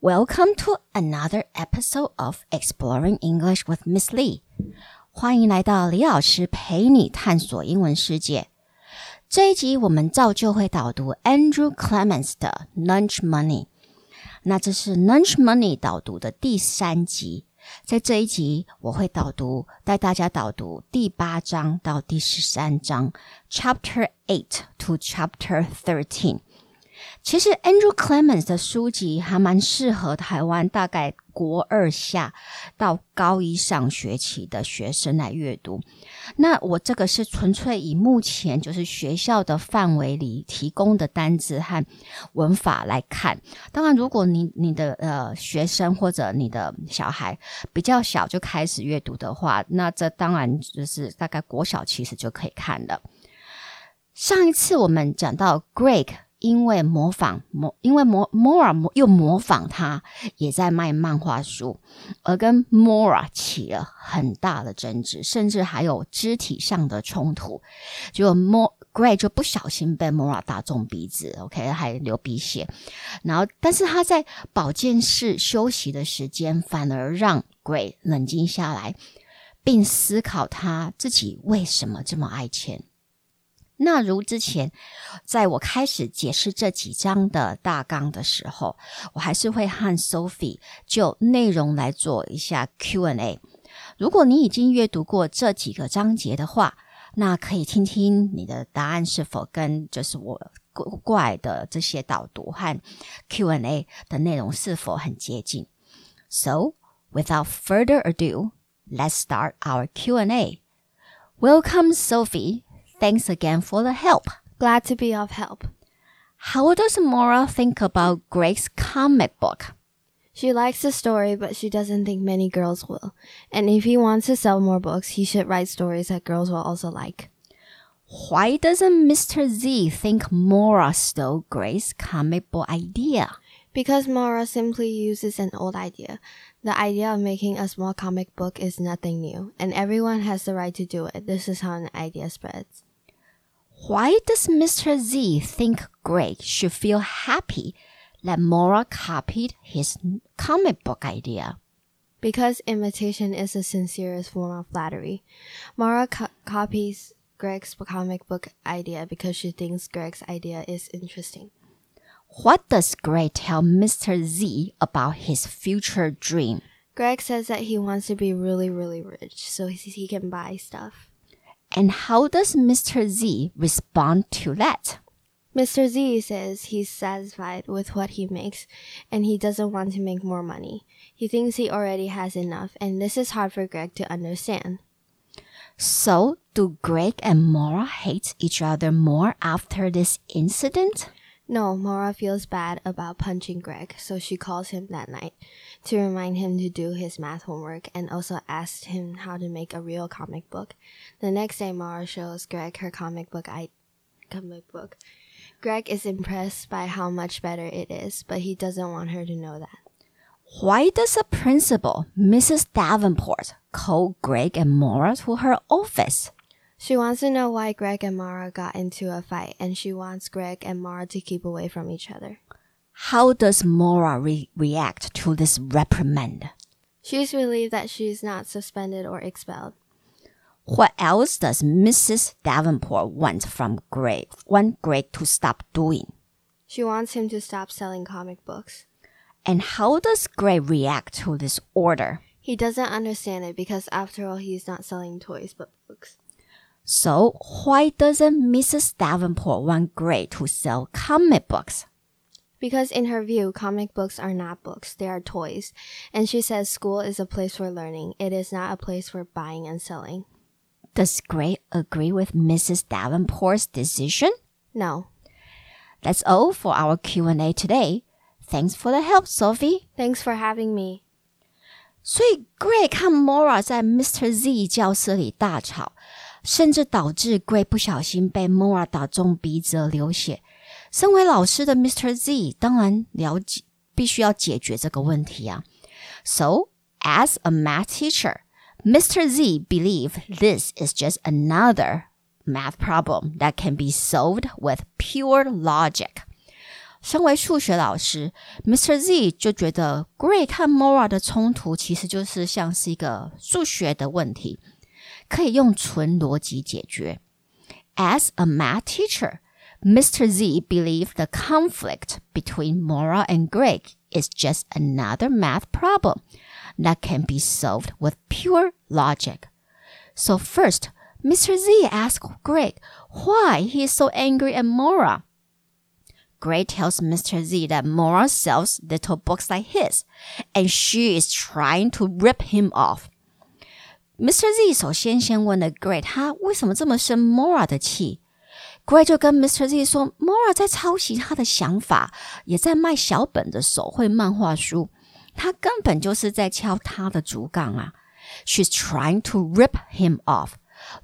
Welcome to another episode of Exploring English with Miss Lee。欢迎来到李老师陪你探索英文世界。这一集我们照旧会导读 Andrew Clements 的 Lunch Money。那这是 Lunch Money 导读的第三集。在这一集，我会导读带大家导读第八章到第十三章，Chapter Eight to Chapter Thirteen。 其实 Andrew Clements 的书籍还蛮适合台湾大概国二下到高一上学期的学生来阅读。那我这个是纯粹以目前就是学校的范围里提供的单字和文法来看。当然，如果你你的呃学生或者你的小孩比较小就开始阅读的话，那这当然就是大概国小其实就可以看了。上一次我们讲到 Greg。因为模仿模，因为模 Mora 又模仿他，也在卖漫画书，而跟 Mora 起了很大的争执，甚至还有肢体上的冲突。结果 Mo Greg 就不小心被 Mora 打中鼻子，OK，还流鼻血。然后，但是他在保健室休息的时间，反而让 Greg 冷静下来，并思考他自己为什么这么爱钱。那如之前，在我开始解释这几章的大纲的时候，我还是会和 Sophie 就内容来做一下 Q&A。如果你已经阅读过这几个章节的话，那可以听听你的答案是否跟就是我过来的这些导读和 Q&A 的内容是否很接近。So without further ado, let's start our Q&A. Welcome, Sophie. Thanks again for the help. Glad to be of help. How does Maura think about Greg's comic book? She likes the story, but she doesn't think many girls will. And if he wants to sell more books, he should write stories that girls will also like. Why doesn't Mr. Z think Maura stole Greg's comic book idea? Because Maura simply uses an old idea. The idea of making a small comic book is nothing new, and everyone has the right to do it. This is how an idea spreads. Why does Mr. Z think Greg should feel happy that Maura copied his comic book idea? Because imitation is the sincerest form of flattery. Maura co copies Greg's comic book idea because she thinks Greg's idea is interesting. What does Greg tell Mr. Z about his future dream? Greg says that he wants to be really, really rich so he can buy stuff. And how does Mr. Z respond to that? Mr. Z says he's satisfied with what he makes and he doesn't want to make more money. He thinks he already has enough, and this is hard for Greg to understand. So, do Greg and Maura hate each other more after this incident? No, Maura feels bad about punching Greg, so she calls him that night to remind him to do his math homework and also asks him how to make a real comic book. The next day, Maura shows Greg her comic book I comic book. Greg is impressed by how much better it is, but he doesn't want her to know that. Why does the principal, Mrs. Davenport, call Greg and Maura to her office? She wants to know why Greg and Maura got into a fight, and she wants Greg and Maura to keep away from each other. How does Maura re react to this reprimand? She's relieved that she's not suspended or expelled. What else does Mrs. Davenport want from Greg? Want Greg to stop doing? She wants him to stop selling comic books. And how does Greg react to this order? He doesn't understand it because after all he's not selling toys but books. So why doesn't Mrs. Davenport want Greg to sell comic books? Because in her view, comic books are not books, they are toys. And she says school is a place for learning, it is not a place for buying and selling. Does Greg agree with Mrs. Davenport's decision? No. That's all for our Q&A today. Thanks for the help, Sophie. Thanks for having me. 所以 Greg 看 Maura 在 Mr. Z 教室里大吵。甚至导致 Greg 不小心被 Maura 打中鼻子而流血。身为老师的 Mr. Z 当然了解，必须要解决这个问题啊。So as a math teacher, Mr. Z believe this is just another math problem that can be solved with pure logic. 身为数学老师，Mr. Z 就觉得 Greg 看 Maura 的冲突其实就是像是一个数学的问题。可以用纯逻辑解决。As a math teacher, Mr. Z believed the conflict between Maura and Greg is just another math problem that can be solved with pure logic. So first, Mr. Z asked Greg why he is so angry at Maura. Greg tells Mr. Z that Maura sells little books like his, and she is trying to rip him off. Mr. Z 首先先问了 Greg，他为什么这么生 Maura 的气？Greg 就跟 Mr. Z 说，Maura 在抄袭他的想法，也在卖小本的手绘漫画书，他根本就是在敲他的竹杠啊！She's trying to rip him off.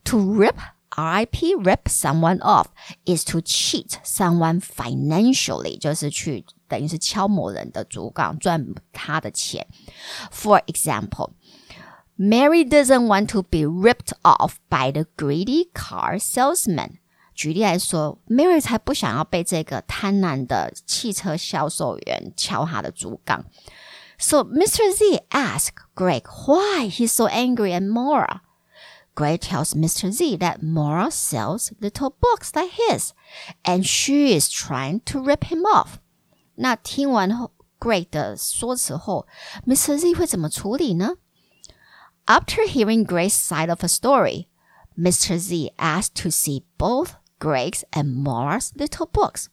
To rip, R.I.P. rip someone off is to cheat someone financially，就是去等于是敲某人的竹杠赚他的钱。For example. Mary doesn't want to be ripped off by the greedy car salesman。举例来说，Mary 才不想要被这个贪婪的汽车销售员敲她的竹杠。So Mr. Z asks Greg why he's so angry at Maura. Greg tells Mr. Z that Maura sells little books like his, and she is trying to rip him off. 那听完后 Greg 的说辞后，Mr. Z 会怎么处理呢？after hearing Greg's side of the story, Mr. Z asked to see both Greg's and Maura's little books.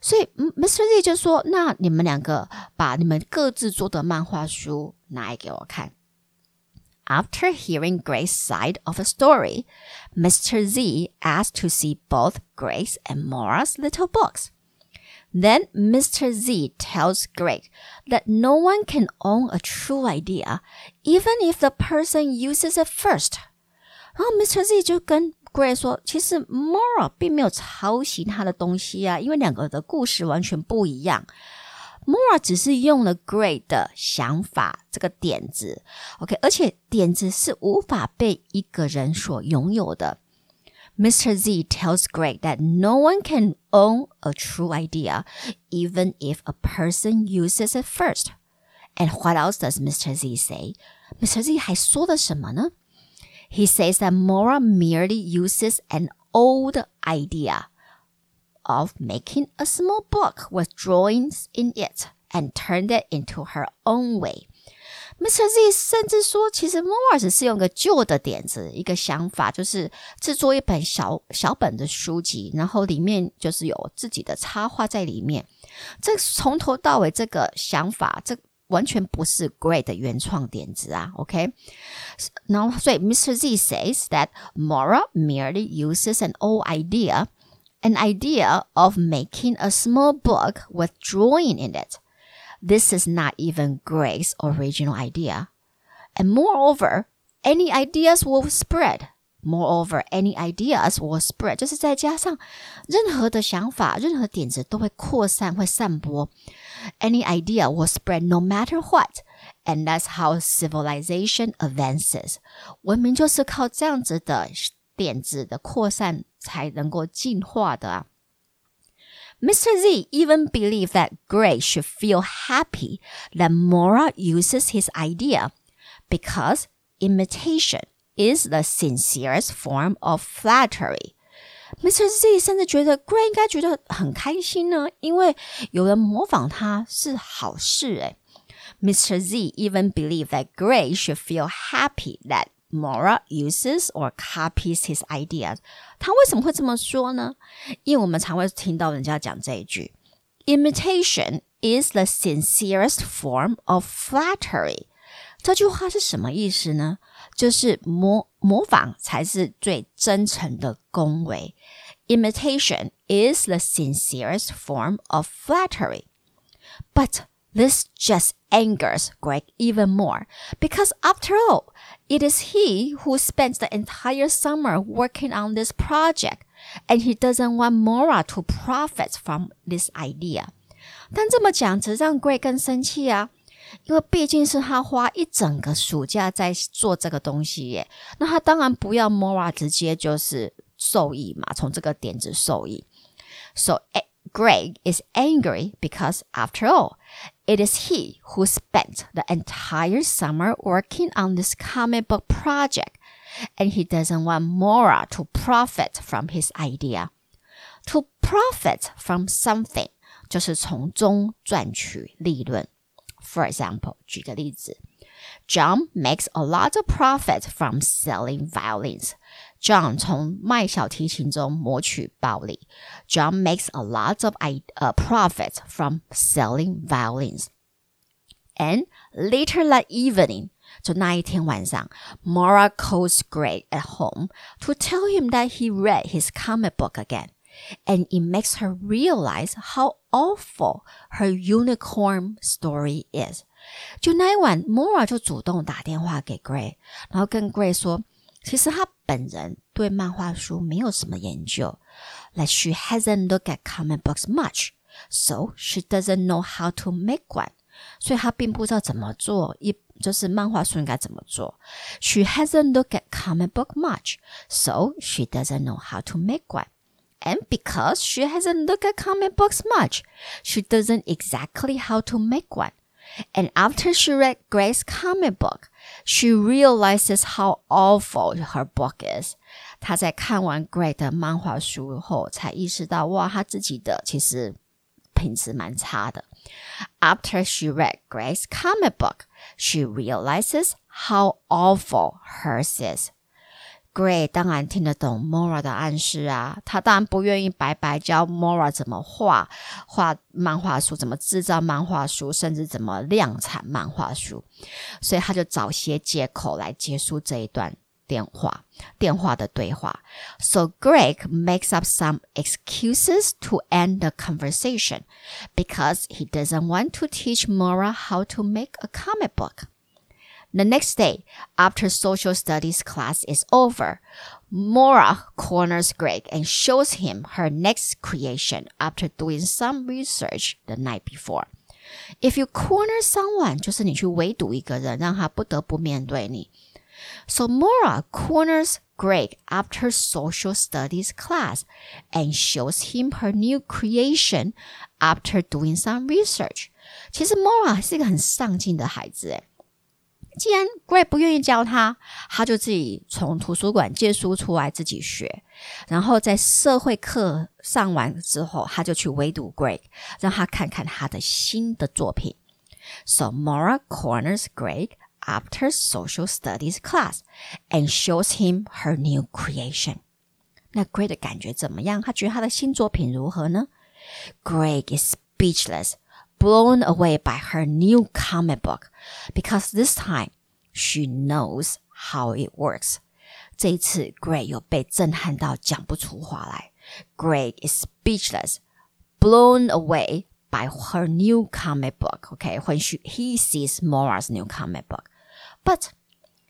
所以，Mr. Z 就说：“那你们两个把你们各自做的漫画书拿来给我看。” After hearing Greg's side of the story, Mr. Z asked to see both Greg's and Maura's little books. Then Mr. Z tells Greg that no one can own a true idea even if the person uses it first。然后 Mr. Z 就跟 Greg 说，其实 Maura 并没有抄袭他的东西啊，因为两个的故事完全不一样。Maura 只是用了 Greg 的想法这个点子，OK，而且点子是无法被一个人所拥有的。Mr. Z tells Greg that no one can own a true idea, even if a person uses it first. And what else does Mr. Z say? Mr. Z 还说了什么呢？He says that Maura merely uses an old idea of making a small book with drawings in it and turned it into her own way. Mr. Z 甚至说，其实 Maura 只是用个旧的点子，一个想法，就是制作一本小小本的书籍，然后里面就是有自己的插画在里面。这从头到尾，这个想法，这完全不是 Greg 的原创点子啊，OK？然后所以 Mr. Z says that Maura merely uses an old idea, an idea of making a small book with drawing in it. This is not even Greg's original idea. And moreover, any ideas will spread. Moreover, any ideas will spread，就是再加上任何的想法、任何点子都会扩散、会散播。Any idea will spread no matter what, and that's how civilization advances。文明就是靠这样子的点子的扩散才能够进化的啊。Mr. Z even believed that Greg should feel happy that Maura uses his idea because imitation is the sincerest form of flattery。Mr. Z 甚至觉得 Greg 应该觉得很开心呢，因为有人模仿他是好事诶。Mr. Z even believed that Greg should feel happy that Maura uses or copies his ideas。他为什么会这么说呢？因为我们常会听到人家讲这一句：“Imitation is the sincerest form of flattery。”这句话是什么意思呢？就是模模仿才是最真诚的恭维，imitation is the sincerest form of flattery. But this just angers Greg even more because after all, it is he who spent the entire summer working on this project, and he doesn't want Maura to profit from this idea. 但这么讲，只让 Greg 更生气啊。因为毕竟是他花一整个暑假在做这个东西耶，那他当然不要 Maura 直接就是受益嘛，从这个点子受益。So eh, Greg is angry because after all, it is he who spent the entire summer working on this comic book project, and he doesn't want Maura to profit from his idea. To profit from something 就是从中赚取利润。for example, John makes a lot of profit from selling violins. John John makes a lot of a uh, profit from selling violins. And later that evening, 就那一天晚上，Maura calls Greg at home to tell him that he read his comic book again and it makes her realize how awful her unicorn story is。就那一晚，Maura 就主动打电话给 Greg，然后跟 Greg 说，其实他本人对漫画书没有什么研究，like she hasn't looked at comic books much。So she doesn't know how to make one，所以她并不知道怎么做，一就是漫画书应该怎么做。She hasn't looked at comic book much, so she doesn't know how to make one。and because she hasn't looked at comic books much, she doesn't exactly how to make one. And after she read Greg's comic book, she realizes how awful her book is. 她在看完 Greg 的漫画书后，才意识到，哇，她自己的其实品质蛮差的。After she read Greg's comic book, she realizes how awful hers is. Gray 当然听得懂 Mora 的暗示啊，他当然不愿意白白教 Mora 怎么画画漫画书，怎么制造漫画书，甚至怎么量产漫画书，所以他就找些借口来结束这一段电话电话的对话。So Greg makes up some excuses to end the conversation because he doesn't want to teach Mora how to make a comic book. The next day, after social studies class is over, Maura corners Greg and shows him her next creation after doing some research the night before. If you corner someone，就是你去围堵一个人，让他不得不面对你。So Maura corners Greg after social studies class and shows him her new creation after doing some research. 其实 Maura 是一个很上进的孩子，诶，既然 Greg 不愿意教他，他就自己从图书馆借书出来自己学。然后在社会课上完之后，他就去围堵 Greg，让他看看他的新的作品。So Mora corners Greg after social studies class and shows him her new creation。那 Greg 的感觉怎么样？他觉得他的新作品如何呢？Greg is speechless blown away by her new comic book because this time she knows how it works. 这一次，Greg is speechless, blown away by her new comic book. Okay, when she he sees Maura's new comic book, but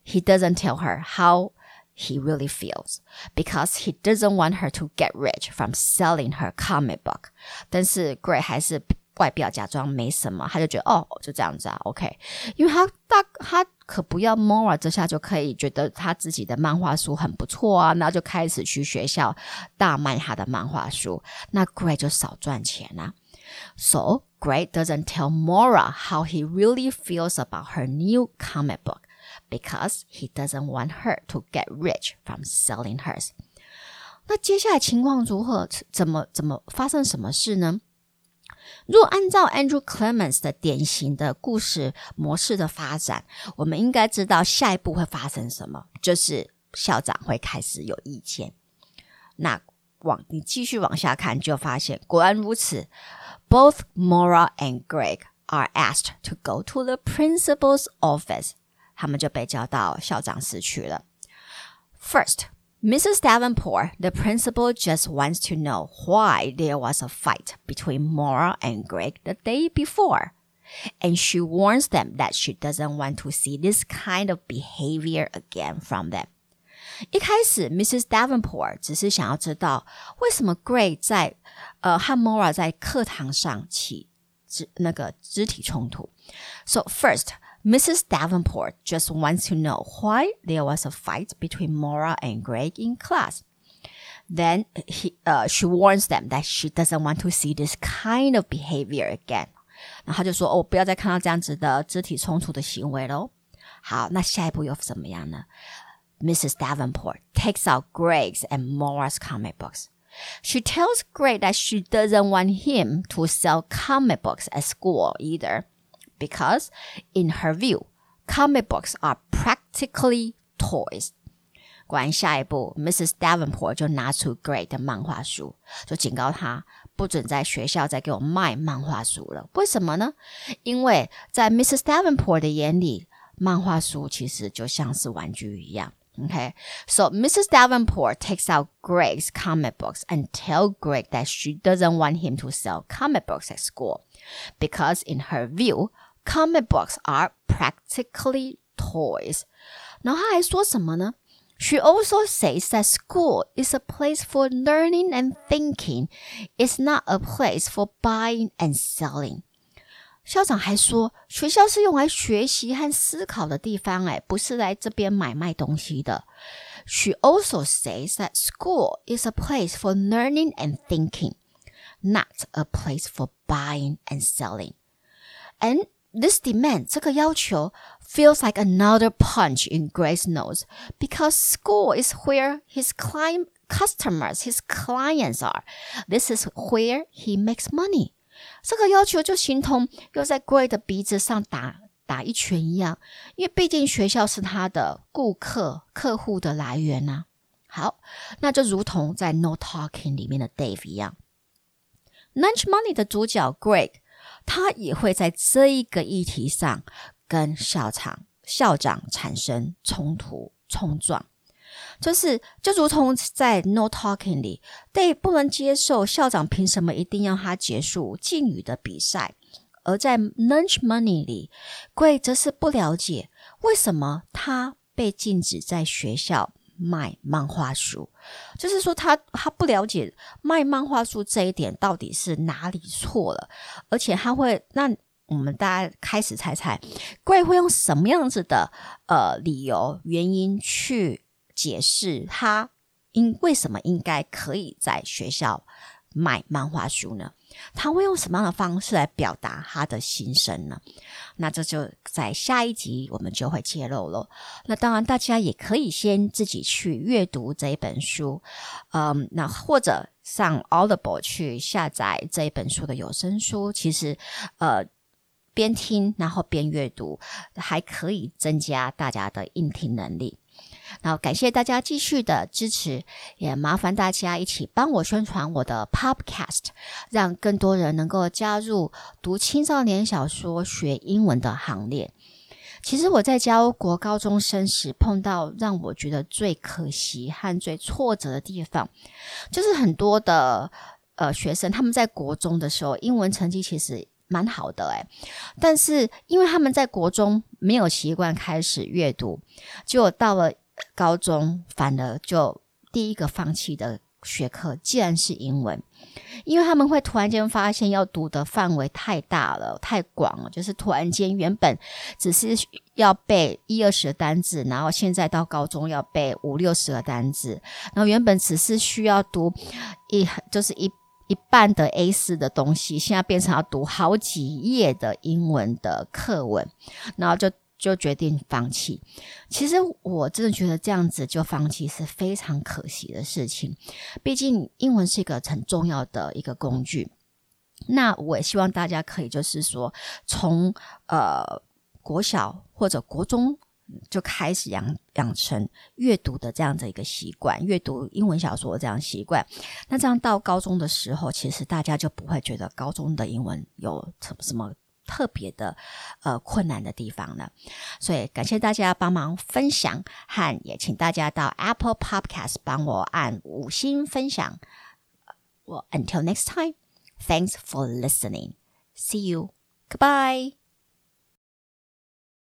he doesn't tell her how he really feels because he doesn't want her to get rich from selling her comic book. Greg 外表假装没什么，他就觉得哦就这样子啊，OK，因为他大他可不要 Maura 这下就可以觉得他自己的漫画书很不错啊，然后就开始去学校大卖他的漫画书，那 Greg 就少赚钱啦、啊。So Greg doesn't tell Maura how he really feels about her new comic book because he doesn't want her to get rich from selling hers. 那接下来情况如何？怎么怎么发生什么事呢？如果按照 Andrew Clements 的典型的故事模式的发展，我们应该知道下一步会发生什么，就是校长会开始有意见。那往你继续往下看，就发现果然如此。Both Mora and Greg are asked to go to the principal's office，他们就被叫到校长室去了。First。Mrs. Davenport, the principal, just wants to know why there was a fight between Maura and Greg the day before. And she warns them that she doesn't want to see this kind of behavior again from them. 一开始，Mrs. Davenport 只是想要知道为什么 Greg 在呃和 Maura 在课堂上起肢那个肢体冲突。So first, Mrs. Davenport just wants to know why there was a fight between Maura and Greg in class. Then he, uh, she warns them that she doesn't want to see this kind of behavior again. 然后就说：“哦，不要再看到这样子的肢体冲突的行为喽。”好，那下一步又怎么样呢？Mrs. Davenport takes out Greg's and Maura's comic books. She tells Greg that she doesn't want him to sell comic books at school either because, in her view, comic books are practically toys. 果然，下一步，Mrs. Davenport 就拿出 Greg 的漫画书，就警告他不准在学校再给我卖漫画书了。为什么呢？因为在 Mrs. Davenport 的眼里，漫画书其实就像是玩具一样。Okay, so Mrs. Davenport takes out Greg's comic books and tell Greg that she doesn't want him to sell comic books at school because in her view, comic books are practically toys. 然后他还说什么呢？she also says that school is a place for learning and thinking. It's not a place for buying and selling. 校长还说，学校是用来学习和思考的地方，哎，不是来这边买卖东西的。She also says that school is a place for learning and thinking, not a place for buying and selling. And this demand 这个要求 feels like another punch in Greg's nose because school is where his client customers, his clients are. This is where he makes money. 这个要求就形同又在 Greg 的鼻子上打打一拳一样，因为毕竟学校是他的顾客、客户的来源呐、啊。好，那就如同在《No Talking》里面的 Dave 一样，Lunch Money 的主角 Greg 他也会在这一个议题上跟校长校长产生冲突冲撞，就是就如同在 No Talking 里，Dave 不能接受校长凭什么一定要他结束敬语的比赛，而在 Lunch Money 里桂则是不了解为什么他被禁止在学校。卖漫画书，就是说他他不了解卖漫画书这一点到底是哪里错了，而且他会那我们大家开始猜猜，贵会用什么样子的呃理由原因去解释他应为什么应该可以在学校卖漫画书呢？他会用什么样的方式来表达他的心声呢？那这就在下一集我们就会揭露了。那当然，大家也可以先自己去阅读这一本书，嗯，那或者上 Audible 去下载这一本书的有声书。其实，呃，边听然后边阅读，还可以增加大家的应听能力。然后感谢大家继续的支持，也麻烦大家一起帮我宣传我的 Podcast，让更多人能够加入读青少年小说学英文的行列。其实我在教国高中生时，碰到让我觉得最可惜和最挫折的地方，就是很多的呃学生他们在国中的时候，英文成绩其实蛮好的诶，但是因为他们在国中没有习惯开始阅读，就到了。高中反而就第一个放弃的学科，既然是英文，因为他们会突然间发现要读的范围太大了、太广了，就是突然间原本只是要背一二十个单字，然后现在到高中要背五六十个单字，然后原本只是需要读一就是一一半的 A 四的东西，现在变成要读好几页的英文的课文，然后就。就决定放弃。其实我真的觉得这样子就放弃是非常可惜的事情。毕竟英文是一个很重要的一个工具。那我也希望大家可以就是说，从呃国小或者国中就开始养养成阅读的这样的一个习惯，阅读英文小说这样习惯。那这样到高中的时候，其实大家就不会觉得高中的英文有什么什么。特别的呃困难的地方呢，所以感谢大家帮忙分享，和也请大家到 Apple Podcast 帮我按五星分享。我 Until next time, thanks for listening. See you. Goodbye.